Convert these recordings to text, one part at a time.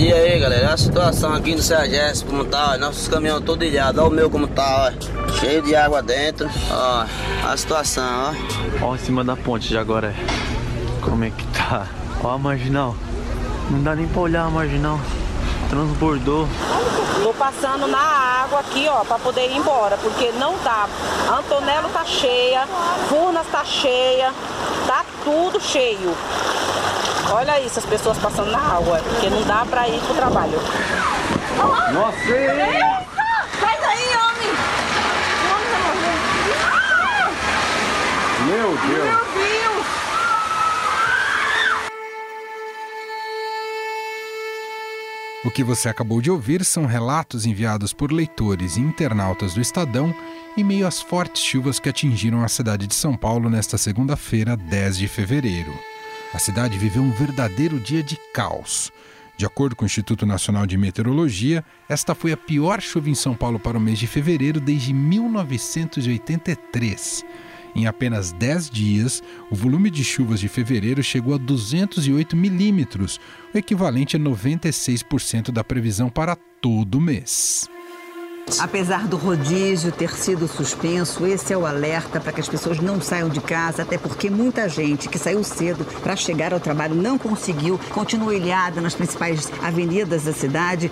dia aí, galera. A situação aqui no Sergés, como tá, nossos caminhões todos ilhados. Olha o meu como tá, ó. Cheio de água dentro. Ó, a situação, ó. Ó, em cima da ponte de agora. Como é que tá? Ó a marginal. Não dá nem pra olhar a marginal. Transbordou. Tô passando na água aqui, ó, pra poder ir embora, porque não dá. Antonello tá cheia, Furnas tá cheia, tá tudo cheio. Olha isso, as pessoas passando na água, porque não dá pra ir pro trabalho. Nossa! Sai daí, homem! Meu Deus! Meu Deus! O que você acabou de ouvir são relatos enviados por leitores e internautas do Estadão em meio às fortes chuvas que atingiram a cidade de São Paulo nesta segunda-feira, 10 de fevereiro. A cidade viveu um verdadeiro dia de caos. De acordo com o Instituto Nacional de Meteorologia, esta foi a pior chuva em São Paulo para o mês de fevereiro desde 1983. Em apenas 10 dias, o volume de chuvas de fevereiro chegou a 208 milímetros, o equivalente a 96% da previsão para todo o mês. Apesar do rodízio ter sido suspenso, esse é o alerta para que as pessoas não saiam de casa, até porque muita gente que saiu cedo para chegar ao trabalho não conseguiu, continua ilhada nas principais avenidas da cidade.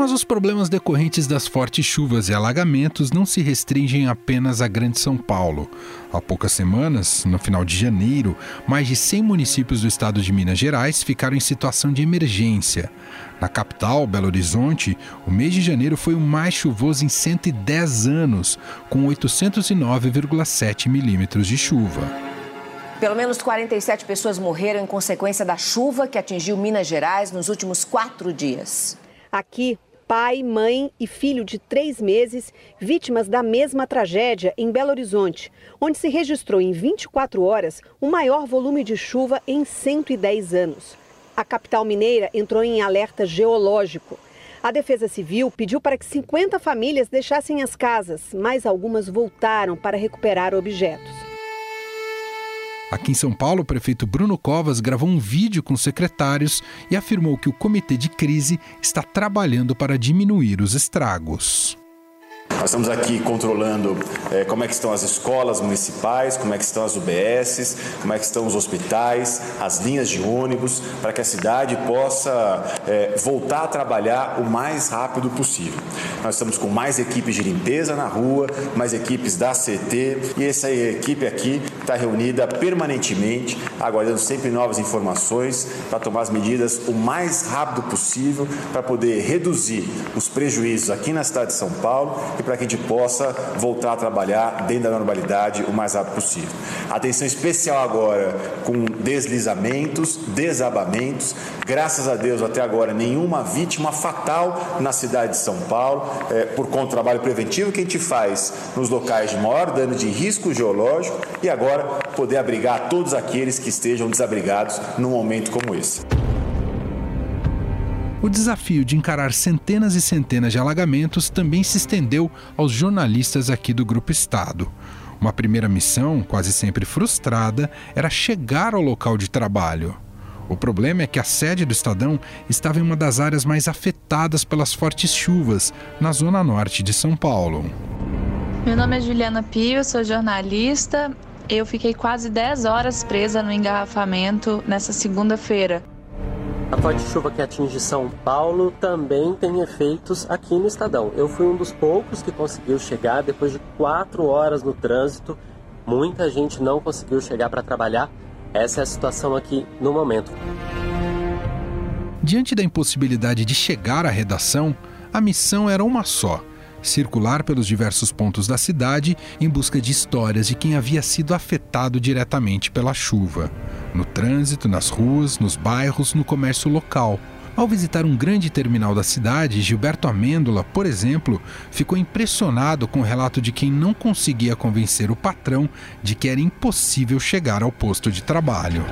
Mas os problemas decorrentes das fortes chuvas e alagamentos não se restringem apenas à Grande São Paulo. Há poucas semanas, no final de janeiro, mais de 100 municípios do estado de Minas Gerais ficaram em situação de emergência. Na capital, Belo Horizonte, o mês de janeiro foi o mais chuvoso em 110 anos, com 809,7 milímetros de chuva. Pelo menos 47 pessoas morreram em consequência da chuva que atingiu Minas Gerais nos últimos quatro dias. Aqui, pai, mãe e filho de três meses, vítimas da mesma tragédia em Belo Horizonte, onde se registrou em 24 horas o maior volume de chuva em 110 anos. A capital mineira entrou em alerta geológico. A Defesa Civil pediu para que 50 famílias deixassem as casas, mas algumas voltaram para recuperar objetos. Aqui em São Paulo, o prefeito Bruno Covas gravou um vídeo com secretários e afirmou que o comitê de crise está trabalhando para diminuir os estragos. Nós estamos aqui controlando é, como é que estão as escolas municipais, como é que estão as UBSs, como é que estão os hospitais, as linhas de ônibus, para que a cidade possa é, voltar a trabalhar o mais rápido possível. Nós estamos com mais equipes de limpeza na rua, mais equipes da CT e essa equipe aqui está reunida permanentemente, aguardando sempre novas informações para tomar as medidas o mais rápido possível para poder reduzir os prejuízos aqui na cidade de São Paulo e para que a gente possa voltar a trabalhar dentro da normalidade o mais rápido possível. Atenção especial agora com deslizamentos, desabamentos. Graças a Deus, até agora, nenhuma vítima fatal na cidade de São Paulo, é, por conta do trabalho preventivo que a gente faz nos locais de maior dano de risco geológico e agora poder abrigar todos aqueles que estejam desabrigados num momento como esse. O desafio de encarar centenas e centenas de alagamentos também se estendeu aos jornalistas aqui do Grupo Estado. Uma primeira missão, quase sempre frustrada, era chegar ao local de trabalho. O problema é que a sede do Estadão estava em uma das áreas mais afetadas pelas fortes chuvas, na zona norte de São Paulo. Meu nome é Juliana Pio, sou jornalista. Eu fiquei quase 10 horas presa no engarrafamento nessa segunda-feira. A forte chuva que atinge São Paulo também tem efeitos aqui no Estadão. Eu fui um dos poucos que conseguiu chegar depois de quatro horas no trânsito. Muita gente não conseguiu chegar para trabalhar. Essa é a situação aqui no momento. Diante da impossibilidade de chegar à redação, a missão era uma só: circular pelos diversos pontos da cidade em busca de histórias de quem havia sido afetado diretamente pela chuva no trânsito, nas ruas, nos bairros, no comércio local. Ao visitar um grande terminal da cidade, Gilberto Amêndola, por exemplo, ficou impressionado com o relato de quem não conseguia convencer o patrão de que era impossível chegar ao posto de trabalho.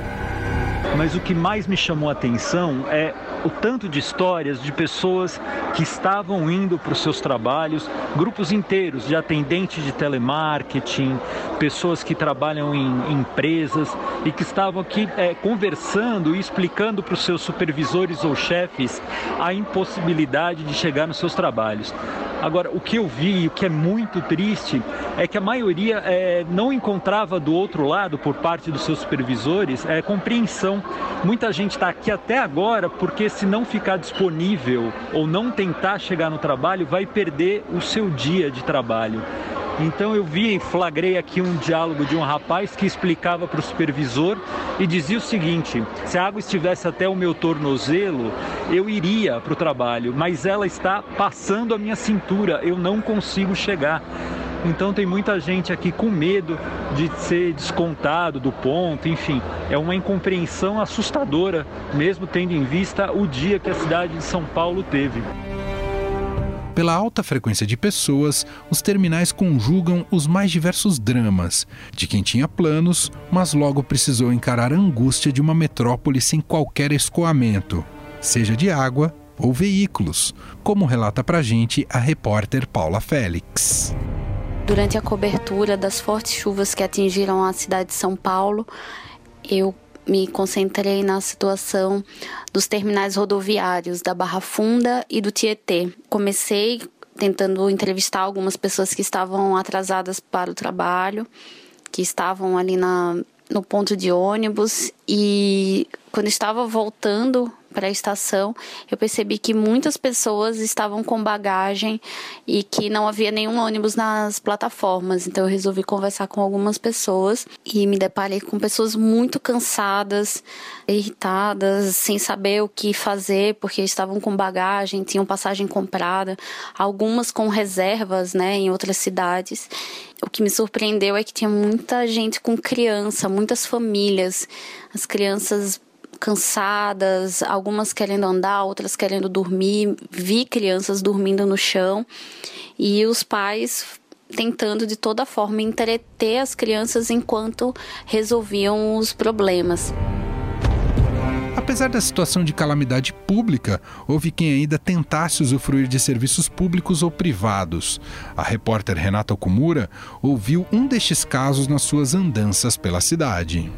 Mas o que mais me chamou a atenção é o tanto de histórias de pessoas que estavam indo para os seus trabalhos, grupos inteiros de atendentes de telemarketing, pessoas que trabalham em empresas e que estavam aqui é, conversando e explicando para os seus supervisores ou chefes a impossibilidade de chegar nos seus trabalhos. Agora, o que eu vi o que é muito triste é que a maioria é, não encontrava do outro lado, por parte dos seus supervisores, é, compreensão. Muita gente está aqui até agora porque, se não ficar disponível ou não tentar chegar no trabalho, vai perder o seu dia de trabalho. Então eu vi e flagrei aqui um diálogo de um rapaz que explicava para o supervisor e dizia o seguinte: se a água estivesse até o meu tornozelo, eu iria para o trabalho, mas ela está passando a minha cintura, eu não consigo chegar. Então tem muita gente aqui com medo de ser descontado do ponto, enfim, é uma incompreensão assustadora, mesmo tendo em vista o dia que a cidade de São Paulo teve. Pela alta frequência de pessoas, os terminais conjugam os mais diversos dramas de quem tinha planos, mas logo precisou encarar a angústia de uma metrópole sem qualquer escoamento, seja de água ou veículos, como relata pra gente a repórter Paula Félix. Durante a cobertura das fortes chuvas que atingiram a cidade de São Paulo, eu me concentrei na situação dos terminais rodoviários da Barra Funda e do Tietê. Comecei tentando entrevistar algumas pessoas que estavam atrasadas para o trabalho, que estavam ali na, no ponto de ônibus e quando estava voltando para a estação, eu percebi que muitas pessoas estavam com bagagem e que não havia nenhum ônibus nas plataformas. Então eu resolvi conversar com algumas pessoas e me deparei com pessoas muito cansadas, irritadas, sem saber o que fazer porque estavam com bagagem, tinham passagem comprada, algumas com reservas, né, em outras cidades. O que me surpreendeu é que tinha muita gente com criança, muitas famílias. As crianças cansadas, algumas querendo andar, outras querendo dormir. Vi crianças dormindo no chão e os pais tentando de toda forma entreter as crianças enquanto resolviam os problemas. Apesar da situação de calamidade pública, houve quem ainda tentasse usufruir de serviços públicos ou privados. A repórter Renata Okumura ouviu um destes casos nas suas andanças pela cidade.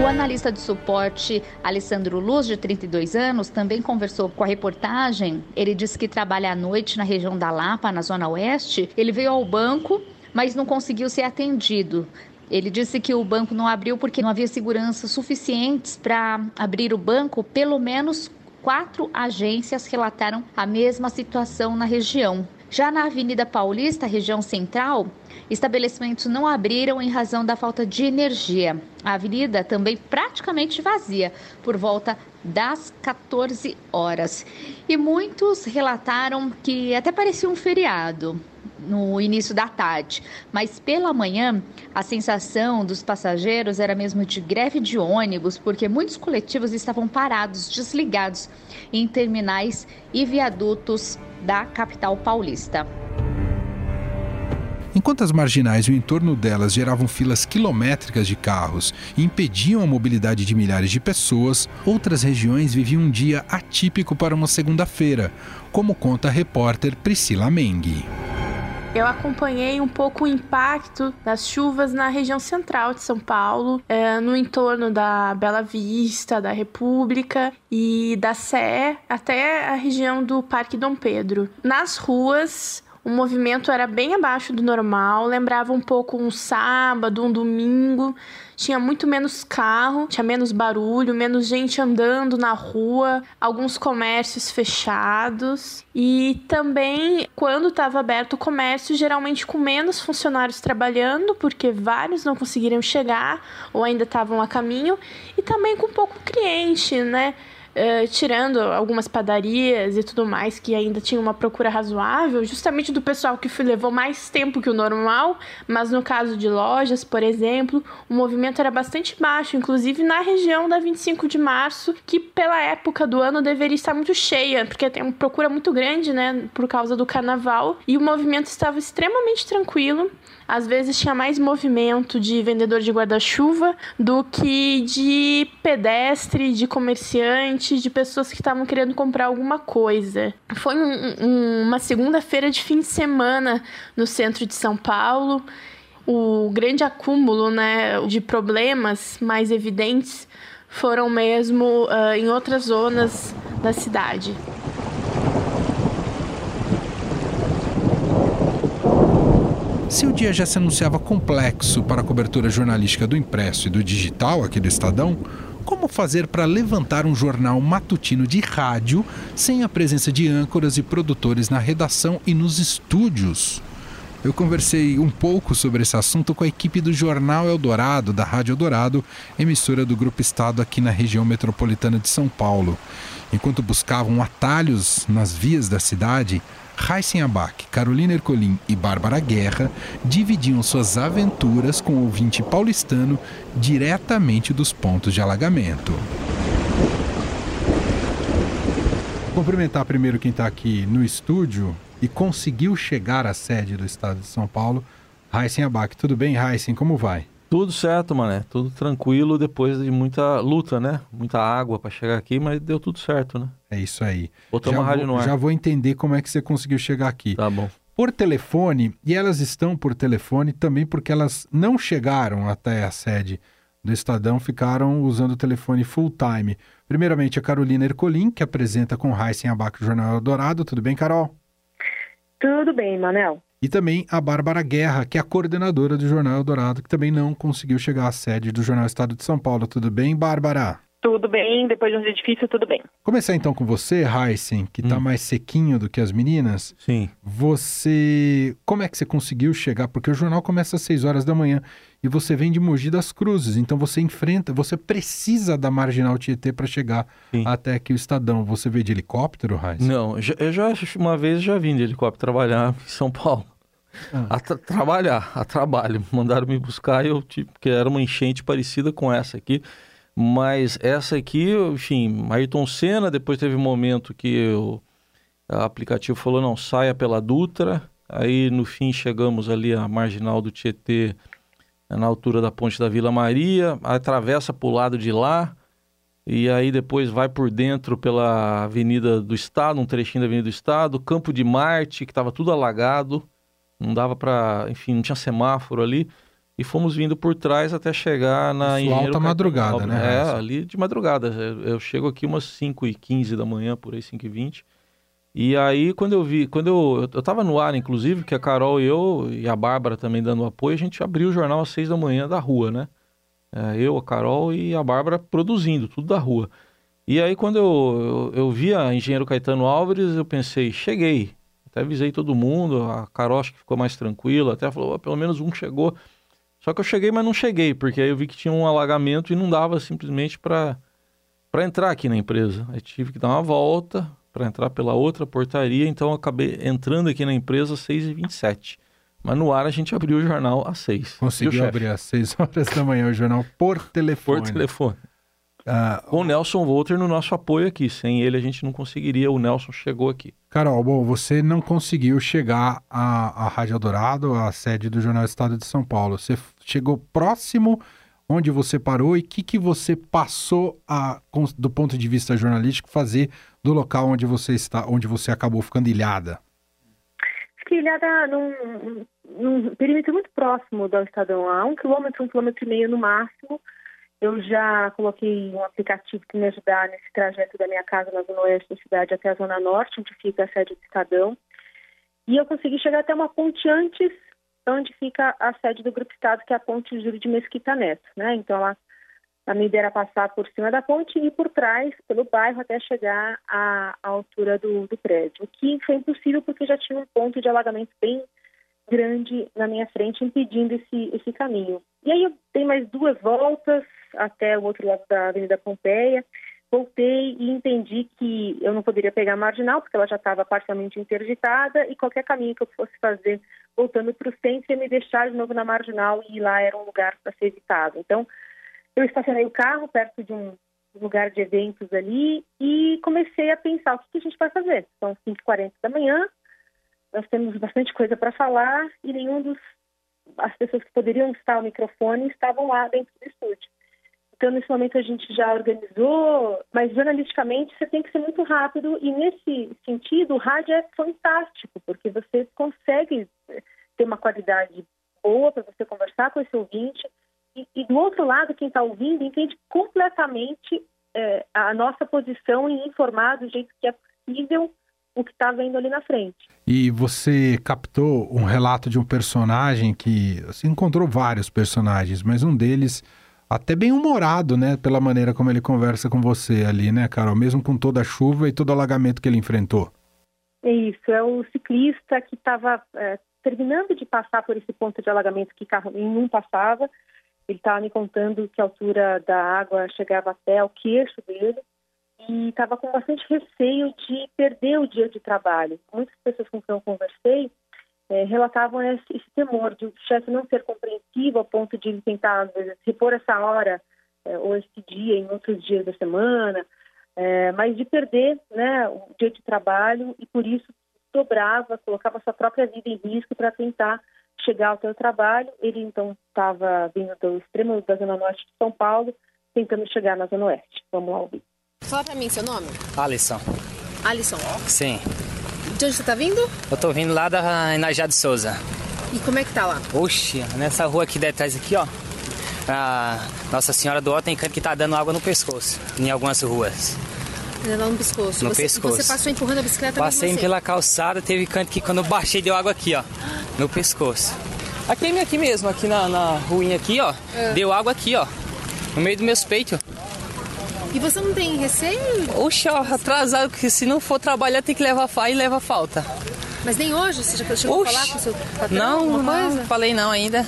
O analista de suporte Alessandro Luz, de 32 anos, também conversou com a reportagem. Ele disse que trabalha à noite na região da Lapa, na Zona Oeste. Ele veio ao banco, mas não conseguiu ser atendido. Ele disse que o banco não abriu porque não havia segurança suficientes para abrir o banco. Pelo menos quatro agências relataram a mesma situação na região. Já na Avenida Paulista, região central, estabelecimentos não abriram em razão da falta de energia. A avenida também praticamente vazia por volta das 14 horas. E muitos relataram que até parecia um feriado no início da tarde, mas pela manhã a sensação dos passageiros era mesmo de greve de ônibus, porque muitos coletivos estavam parados, desligados em terminais e viadutos da capital paulista. Enquanto as marginais e o entorno delas geravam filas quilométricas de carros e impediam a mobilidade de milhares de pessoas, outras regiões viviam um dia atípico para uma segunda-feira, como conta a repórter Priscila Mengue. Eu acompanhei um pouco o impacto das chuvas na região central de São Paulo, é, no entorno da Bela Vista, da República e da Sé, até a região do Parque Dom Pedro. Nas ruas, o movimento era bem abaixo do normal, lembrava um pouco um sábado, um domingo. Tinha muito menos carro, tinha menos barulho, menos gente andando na rua, alguns comércios fechados. E também, quando estava aberto o comércio, geralmente com menos funcionários trabalhando, porque vários não conseguiram chegar ou ainda estavam a caminho, e também com pouco cliente, né? Uh, tirando algumas padarias e tudo mais que ainda tinha uma procura razoável, justamente do pessoal que levou mais tempo que o normal, mas no caso de lojas, por exemplo, o movimento era bastante baixo, inclusive na região da 25 de março, que pela época do ano deveria estar muito cheia, porque tem uma procura muito grande, né, por causa do carnaval, e o movimento estava extremamente tranquilo. Às vezes tinha mais movimento de vendedor de guarda-chuva do que de pedestre, de comerciante de pessoas que estavam querendo comprar alguma coisa. Foi um, um, uma segunda-feira de fim de semana no centro de São Paulo. O grande acúmulo né, de problemas mais evidentes foram mesmo uh, em outras zonas da cidade. Se o dia já se anunciava complexo para a cobertura jornalística do impresso e do digital aqui do Estadão, como fazer para levantar um jornal matutino de rádio sem a presença de âncoras e produtores na redação e nos estúdios? Eu conversei um pouco sobre esse assunto com a equipe do Jornal Eldorado, da Rádio Eldorado, emissora do Grupo Estado aqui na região metropolitana de São Paulo. Enquanto buscavam atalhos nas vias da cidade, Raíssen Abac, Carolina Ercolim e Bárbara Guerra dividiam suas aventuras com o ouvinte paulistano diretamente dos pontos de alagamento. Cumprimentar primeiro quem está aqui no estúdio e conseguiu chegar à sede do estado de São Paulo, Raíssen Abac. Tudo bem, Raíssen? Como vai? Tudo certo, mané. Tudo tranquilo depois de muita luta, né? Muita água para chegar aqui, mas deu tudo certo, né? É isso aí. Botamos já a rádio vou, no ar. Já vou entender como é que você conseguiu chegar aqui. Tá bom. Por telefone, e elas estão por telefone também porque elas não chegaram até a sede do Estadão, ficaram usando o telefone full time. Primeiramente, a Carolina Ercolim, que apresenta com Heisen Abac o Jornal Eldorado. Tudo bem, Carol? Tudo bem, Manel. E também a Bárbara Guerra, que é a coordenadora do Jornal Eldorado, que também não conseguiu chegar à sede do Jornal Estado de São Paulo. Tudo bem, Bárbara? Tudo bem, depois de um dia difícil, tudo bem. Começar então com você, Heisen, que está mais sequinho do que as meninas. Sim. Você. Como é que você conseguiu chegar? Porque o jornal começa às 6 horas da manhã e você vem de Mogi das Cruzes. Então você enfrenta, você precisa da marginal Tietê para chegar até aqui o Estadão. Você veio de helicóptero, Heisen? Não, eu já uma vez já vim de helicóptero trabalhar em São Paulo. A tra- trabalhar, a trabalho. Mandaram me buscar e eu tive, porque era uma enchente parecida com essa aqui. Mas essa aqui, enfim, Ayrton Senna, depois teve um momento que o aplicativo falou, não, saia pela Dutra. Aí no fim chegamos ali à marginal do Tietê, na altura da ponte da Vila Maria, atravessa para o lado de lá, e aí depois vai por dentro pela Avenida do Estado, um trechinho da Avenida do Estado, Campo de Marte, que estava tudo alagado, não dava para, enfim, não tinha semáforo ali, e fomos vindo por trás até chegar na Isso Engenheiro alta madrugada, né, É, ali de madrugada. Eu, chego aqui umas 5 e 15 da manhã, por aí 5 e 20 e aí, quando eu vi, quando eu, eu, tava no ar, inclusive, que a Carol e eu, e a Bárbara também dando apoio, a gente abriu o jornal às seis da manhã da rua, né? É, eu, a Carol e a Bárbara produzindo, tudo da rua. E aí, quando eu, eu, eu vi a engenheiro Caetano Álvares, eu pensei, cheguei. Até avisei todo mundo, a Carol acho que ficou mais tranquila, até falou, "Ó, pelo menos um chegou. Só que eu cheguei, mas não cheguei, porque aí eu vi que tinha um alagamento e não dava simplesmente para entrar aqui na empresa. Aí tive que dar uma volta para entrar pela outra portaria, então eu acabei entrando aqui na empresa às 6h27. Mas no ar a gente abriu o jornal às 6 Conseguiu abrir às 6 horas da manhã o jornal por telefone. Por telefone. Ah, Com o Nelson Volter no nosso apoio aqui. Sem ele a gente não conseguiria. O Nelson chegou aqui. Carol, bom, você não conseguiu chegar à, à Rádio Eldorado, à sede do Jornal Estado de São Paulo. Você chegou próximo onde você parou e o que, que você passou a, do ponto de vista jornalístico, fazer do local onde você está, onde você acabou ficando ilhada? Fiquei ilhada num, num perímetro muito próximo do Estadão, a um quilômetro, um quilômetro e meio no máximo. Eu já coloquei um aplicativo que me ajudar nesse trajeto da minha casa na zona oeste da cidade até a zona norte, onde fica a sede do Estadão. E eu consegui chegar até uma ponte antes, onde fica a sede do Grupo Estado, que é a ponte Júlio de Mesquita Neto. Né? Então, ela, a minha ideia era passar por cima da ponte e por trás, pelo bairro, até chegar à, à altura do, do prédio. O que foi impossível porque já tinha um ponto de alagamento bem grande na minha frente, impedindo esse, esse caminho. E aí eu dei mais duas voltas até o outro lado da Avenida Pompeia, voltei e entendi que eu não poderia pegar a marginal, porque ela já estava parcialmente interditada, e qualquer caminho que eu fosse fazer voltando para o centro ia me deixar de novo na marginal, e lá era um lugar para ser evitado. Então, eu estacionei o carro perto de um lugar de eventos ali e comecei a pensar o que, que a gente vai fazer. São 5h40 da manhã, nós temos bastante coisa para falar e nenhum dos as pessoas que poderiam estar ao microfone estavam lá dentro do estúdio. Então, nesse momento, a gente já organizou, mas jornalisticamente você tem que ser muito rápido. E nesse sentido, o rádio é fantástico, porque você consegue ter uma qualidade boa para você conversar com esse ouvinte. E, e do outro lado, quem está ouvindo entende completamente é, a nossa posição em informar do jeito que é possível o que está vendo ali na frente. E você captou um relato de um personagem que você encontrou vários personagens, mas um deles até bem humorado, né, pela maneira como ele conversa com você ali, né, Carol, mesmo com toda a chuva e todo o alagamento que ele enfrentou. É isso, é o ciclista que estava é, terminando de passar por esse ponto de alagamento que carro nenhum passava. Ele estava me contando que a altura da água chegava até o queixo dele e estava com bastante receio de perder o dia de trabalho. Muitas pessoas com quem eu conversei é, relatavam esse, esse, temor de o chefe não ser compreensivo ao ponto de tentar, vezes, repor essa hora é, ou esse dia em outros dias da semana, é, mas de perder né, o dia de trabalho e por isso dobrava, colocava sua própria vida em risco para tentar chegar ao seu trabalho. Ele então estava vindo do extremo da zona norte de São Paulo, tentando chegar na zona oeste. Vamos lá ouvir. Fala pra mim seu nome. Alisson. Alisson. Sim. De onde você tá vindo? Eu tô vindo lá da Inajá de Souza. E como é que tá lá? Oxe, nessa rua aqui detrás aqui, ó. A Nossa Senhora do Ó tem canto que tá dando água no pescoço, em algumas ruas. Lá no pescoço. No você, pescoço. Você passou empurrando a bicicleta Passei você. pela calçada, teve canto que quando eu baixei deu água aqui, ó. No pescoço. Aqui, aqui mesmo, aqui na, na ruinha aqui, ó. É. Deu água aqui, ó. No meio dos meus peitos. E você não tem receio? Oxe, atrasado, porque se não for trabalhar tem que levar e leva falta. Mas nem hoje? Você já chegou Oxe. a falar com o seu patrão? Não, não, falei não ainda.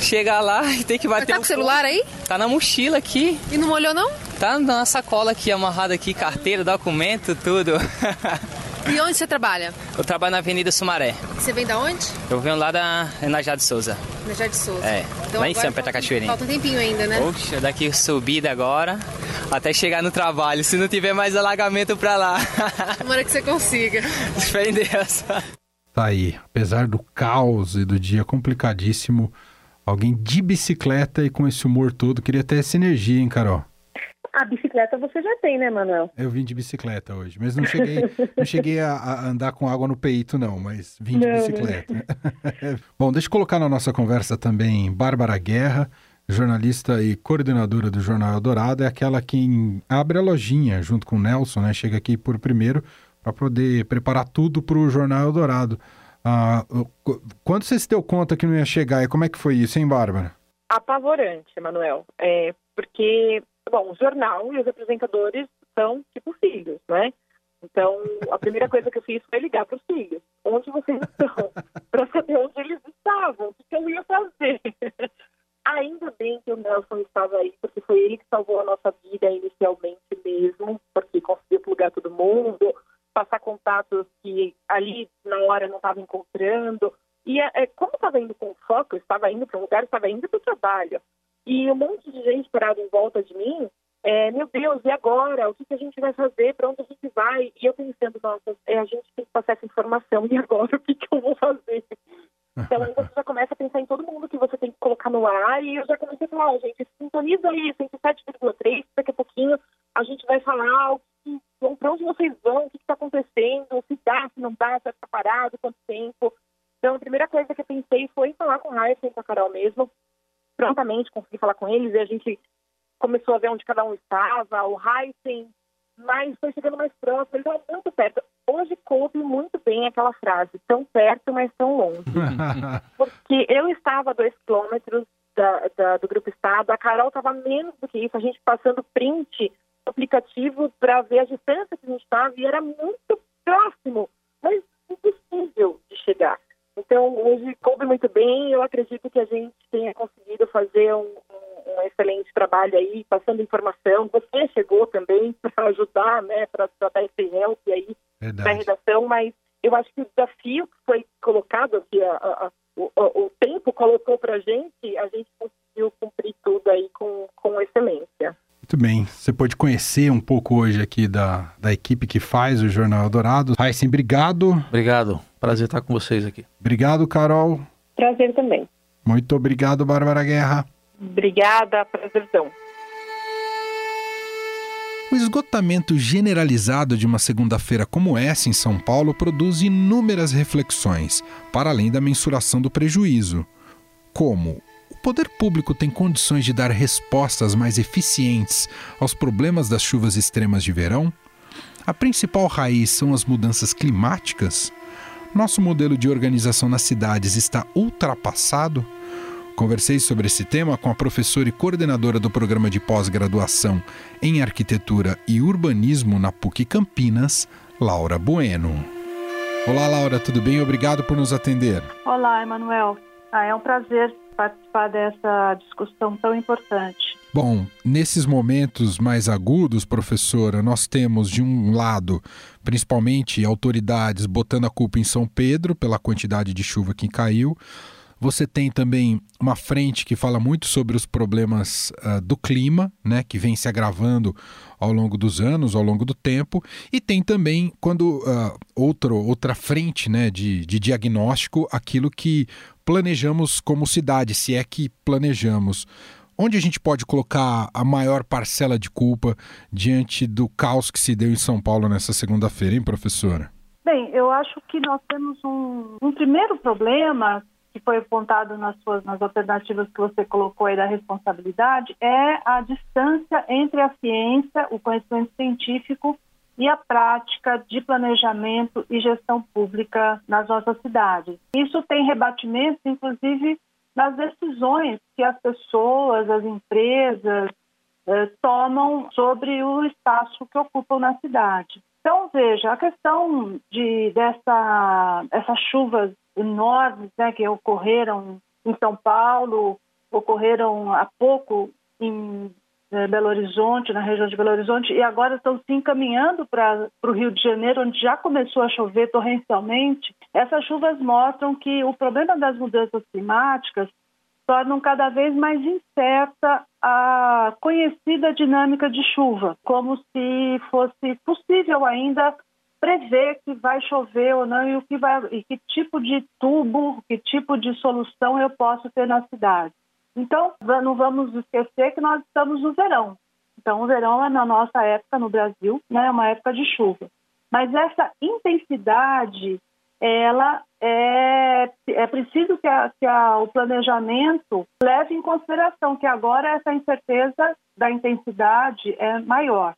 Chegar lá e tem que bater Mas tá com o celular aí? Tá na mochila aqui. E não molhou não? Tá na sacola aqui, amarrada aqui, carteira, documento, tudo. E onde você trabalha? Eu trabalho na Avenida Sumaré. Você vem da onde? Eu venho lá da Enajá de Souza. Enajá de Souza. É, então lá em São Pedro Cachoeirinha. Falta um tempinho ainda, né? Poxa, daqui subida agora, até chegar no trabalho, se não tiver mais alagamento pra lá. Tomara que você consiga. Fé em Deus. Tá aí, apesar do caos e do dia complicadíssimo, alguém de bicicleta e com esse humor todo queria ter essa energia, hein, Carol? A bicicleta você já tem, né, Manuel? Eu vim de bicicleta hoje, mas não cheguei, não cheguei a, a, andar com água no peito, não, mas vim de não, bicicleta. Não. Bom, deixa eu colocar na nossa conversa também Bárbara Guerra, jornalista e coordenadora do Jornal Eldorado, é aquela que abre a lojinha junto com o Nelson, né? Chega aqui por primeiro para poder preparar tudo para o Jornal Eldorado. Ah, quando você se deu conta que não ia chegar, e como é que foi isso, hein, Bárbara? Apavorante, Manuel. É, porque Bom, o jornal e os apresentadores são tipo filhos, né? Então, a primeira coisa que eu fiz foi ligar para os filhos. Onde vocês estão? para saber onde eles estavam, o que eu ia fazer. Ainda bem que o Nelson estava aí, porque foi ele que salvou a nossa vida inicialmente mesmo, porque conseguiu plugar todo mundo, passar contatos que ali na hora não estava encontrando. E é, como estava indo com foco, estava indo para um lugar, estava indo para o trabalho. E um monte de gente parada em volta de mim, é, meu Deus, e agora? O que, que a gente vai fazer? Para onde a gente vai? E eu pensando, nossa, é, a gente tem que passar essa informação, e agora o que, que eu vou fazer? Então aí você já começa a pensar em todo mundo que você tem que colocar no ar, e eu já comecei a falar, gente, sintoniza aí, 107,3, daqui a pouquinho a gente vai falar para onde vocês vão, o que está acontecendo, se dá, se não dá, se vai ficar parado, quanto tempo. Então a primeira coisa que eu pensei foi falar com a Raíssa e com a Carol mesmo, prontamente consegui falar com eles e a gente começou a ver onde cada um estava, o Heisen, mas foi chegando mais próximo, ele estava muito perto. Hoje coube muito bem aquela frase, tão perto, mas tão longe. Porque eu estava a dois quilômetros da, da, do Grupo Estado, a Carol estava menos do que isso, a gente passando print no aplicativo para ver a distância que a gente estava e era muito próximo, mas impossível de chegar. Então, hoje coube muito bem. Eu acredito que a gente tenha conseguido fazer um, um, um excelente trabalho aí, passando informação. Você chegou também para ajudar, né, para dar esse help aí na redação, mas eu acho que o desafio que foi colocado aqui, a, a, o, o, tempo colocou para a gente, a gente conseguiu cumprir tudo aí com, com excelência. Muito bem. Você pode conhecer um pouco hoje aqui da, da equipe que faz o Jornal Dourado. Raíssen, obrigado. Obrigado. Prazer estar com vocês aqui. Obrigado, Carol. Prazer também. Muito obrigado, Bárbara Guerra. Obrigada, prazerzão. O esgotamento generalizado de uma segunda-feira como essa em São Paulo produz inúmeras reflexões, para além da mensuração do prejuízo. Como poder público tem condições de dar respostas mais eficientes aos problemas das chuvas extremas de verão? A principal raiz são as mudanças climáticas? Nosso modelo de organização nas cidades está ultrapassado? Conversei sobre esse tema com a professora e coordenadora do programa de pós-graduação em Arquitetura e Urbanismo na PUC Campinas, Laura Bueno. Olá, Laura, tudo bem? Obrigado por nos atender. Olá, Emanuel. Ah, é um prazer participar dessa discussão tão importante. Bom, nesses momentos mais agudos, professora, nós temos de um lado, principalmente autoridades botando a culpa em São Pedro pela quantidade de chuva que caiu. Você tem também uma frente que fala muito sobre os problemas uh, do clima, né, que vem se agravando ao longo dos anos, ao longo do tempo, e tem também quando uh, outro, outra frente, né, de, de diagnóstico, aquilo que planejamos como cidade, se é que planejamos. Onde a gente pode colocar a maior parcela de culpa diante do caos que se deu em São Paulo nessa segunda-feira, hein, professora? Bem, eu acho que nós temos um, um primeiro problema que foi apontado nas suas nas alternativas que você colocou aí da responsabilidade é a distância entre a ciência, o conhecimento científico e a prática de planejamento e gestão pública nas nossas cidades. Isso tem rebatimentos, inclusive, nas decisões que as pessoas, as empresas eh, tomam sobre o espaço que ocupam na cidade. Então, veja, a questão de dessa essas chuvas enormes né, que ocorreram em São Paulo, ocorreram há pouco em eh, Belo Horizonte, na região de Belo Horizonte, e agora estão se encaminhando para o Rio de Janeiro, onde já começou a chover torrencialmente. Essas chuvas mostram que o problema das mudanças climáticas tornam cada vez mais incerta a conhecida dinâmica de chuva, como se fosse possível ainda prever que vai chover ou não e o que vai e que tipo de tubo, que tipo de solução eu posso ter na cidade. Então, não vamos esquecer que nós estamos no verão. Então, o verão é na nossa época no Brasil, né, é uma época de chuva. Mas essa intensidade, ela é, é preciso que, a, que a, o planejamento leve em consideração que agora essa incerteza da intensidade é maior.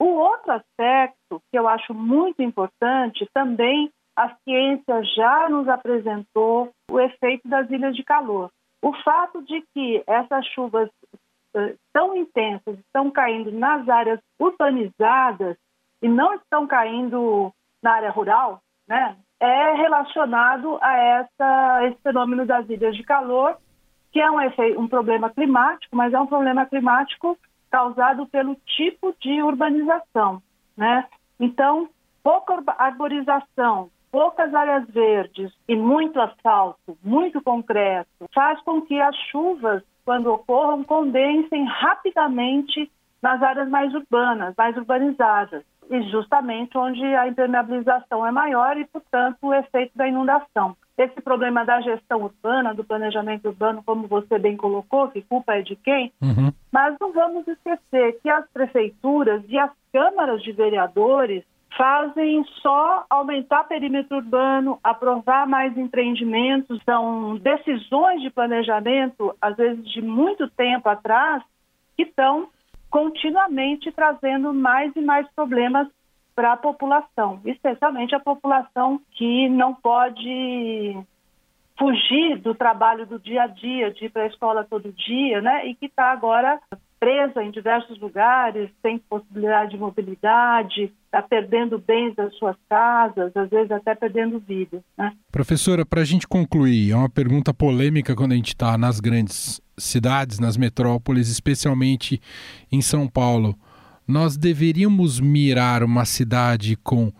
O outro aspecto que eu acho muito importante também a ciência já nos apresentou o efeito das ilhas de calor. O fato de que essas chuvas uh, tão intensas estão caindo nas áreas urbanizadas e não estão caindo na área rural, né, é relacionado a essa, esse fenômeno das ilhas de calor, que é um, efeito, um problema climático, mas é um problema climático causado pelo tipo de urbanização, né? Então, pouca arborização, poucas áreas verdes e muito asfalto, muito concreto, faz com que as chuvas, quando ocorram, condensem rapidamente nas áreas mais urbanas, mais urbanizadas, e justamente onde a impermeabilização é maior e, portanto, o efeito da inundação. Esse problema da gestão urbana, do planejamento urbano, como você bem colocou, que culpa é de quem, uhum. mas não vamos esquecer que as prefeituras e as câmaras de vereadores fazem só aumentar perímetro urbano, aprovar mais empreendimentos, são decisões de planejamento, às vezes de muito tempo atrás, que estão continuamente trazendo mais e mais problemas para a população, especialmente a população que não pode fugir do trabalho do dia a dia, de ir para a escola todo dia, né? E que está agora presa em diversos lugares, sem possibilidade de mobilidade, está perdendo bens das suas casas, às vezes até perdendo vida. Né? Professora, para a gente concluir, é uma pergunta polêmica quando a gente está nas grandes cidades, nas metrópoles, especialmente em São Paulo. Nós deveríamos mirar uma cidade com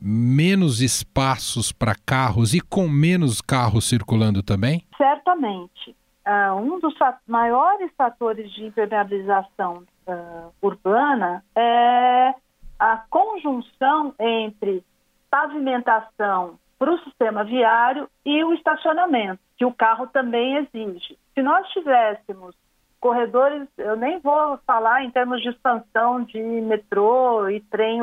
menos espaços para carros e com menos carros circulando também? Certamente uh, um dos maiores fatores de impermeabilização uh, urbana é a conjunção entre pavimentação para o sistema viário e o estacionamento, que o carro também exige. Se nós tivéssemos corredores, eu nem vou falar em termos de expansão de metrô e trem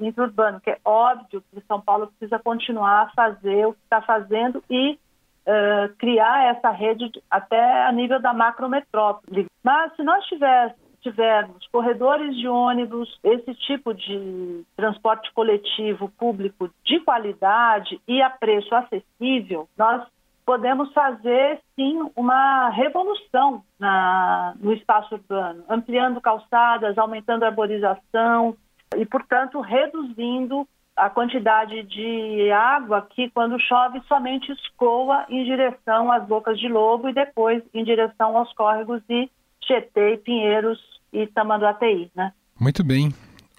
interurbano, que é óbvio que São Paulo precisa continuar a fazer o que está fazendo e uh, criar essa rede até a nível da macrometrópole. Mas se nós tivéssemos tivermos corredores de ônibus, esse tipo de transporte coletivo público de qualidade e a preço acessível, nós podemos fazer sim uma revolução na, no espaço urbano, ampliando calçadas, aumentando a arborização e, portanto, reduzindo a quantidade de água que, quando chove, somente escoa em direção às bocas de lobo e depois em direção aos córregos de Tietê, Pinheiros e Tamanduateí, né? Muito bem.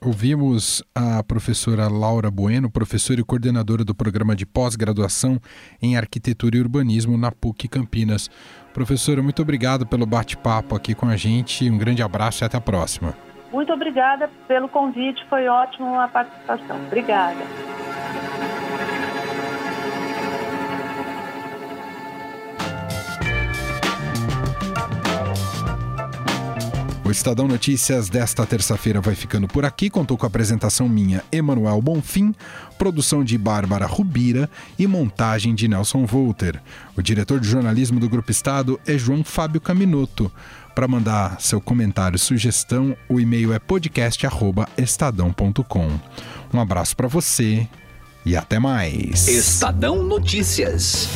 Ouvimos a professora Laura Bueno, professora e coordenadora do programa de pós-graduação em Arquitetura e Urbanismo na PUC Campinas. Professora, muito obrigado pelo bate-papo aqui com a gente. Um grande abraço e até a próxima. Muito obrigada pelo convite, foi ótimo a participação. Obrigada. Estadão Notícias desta terça-feira vai ficando por aqui. Contou com a apresentação minha, Emanuel Bonfim, produção de Bárbara Rubira e montagem de Nelson Volter. O diretor de jornalismo do Grupo Estado é João Fábio Caminoto. Para mandar seu comentário, sugestão, o e-mail é podcast@estadão.com. Um abraço para você e até mais. Estadão Notícias.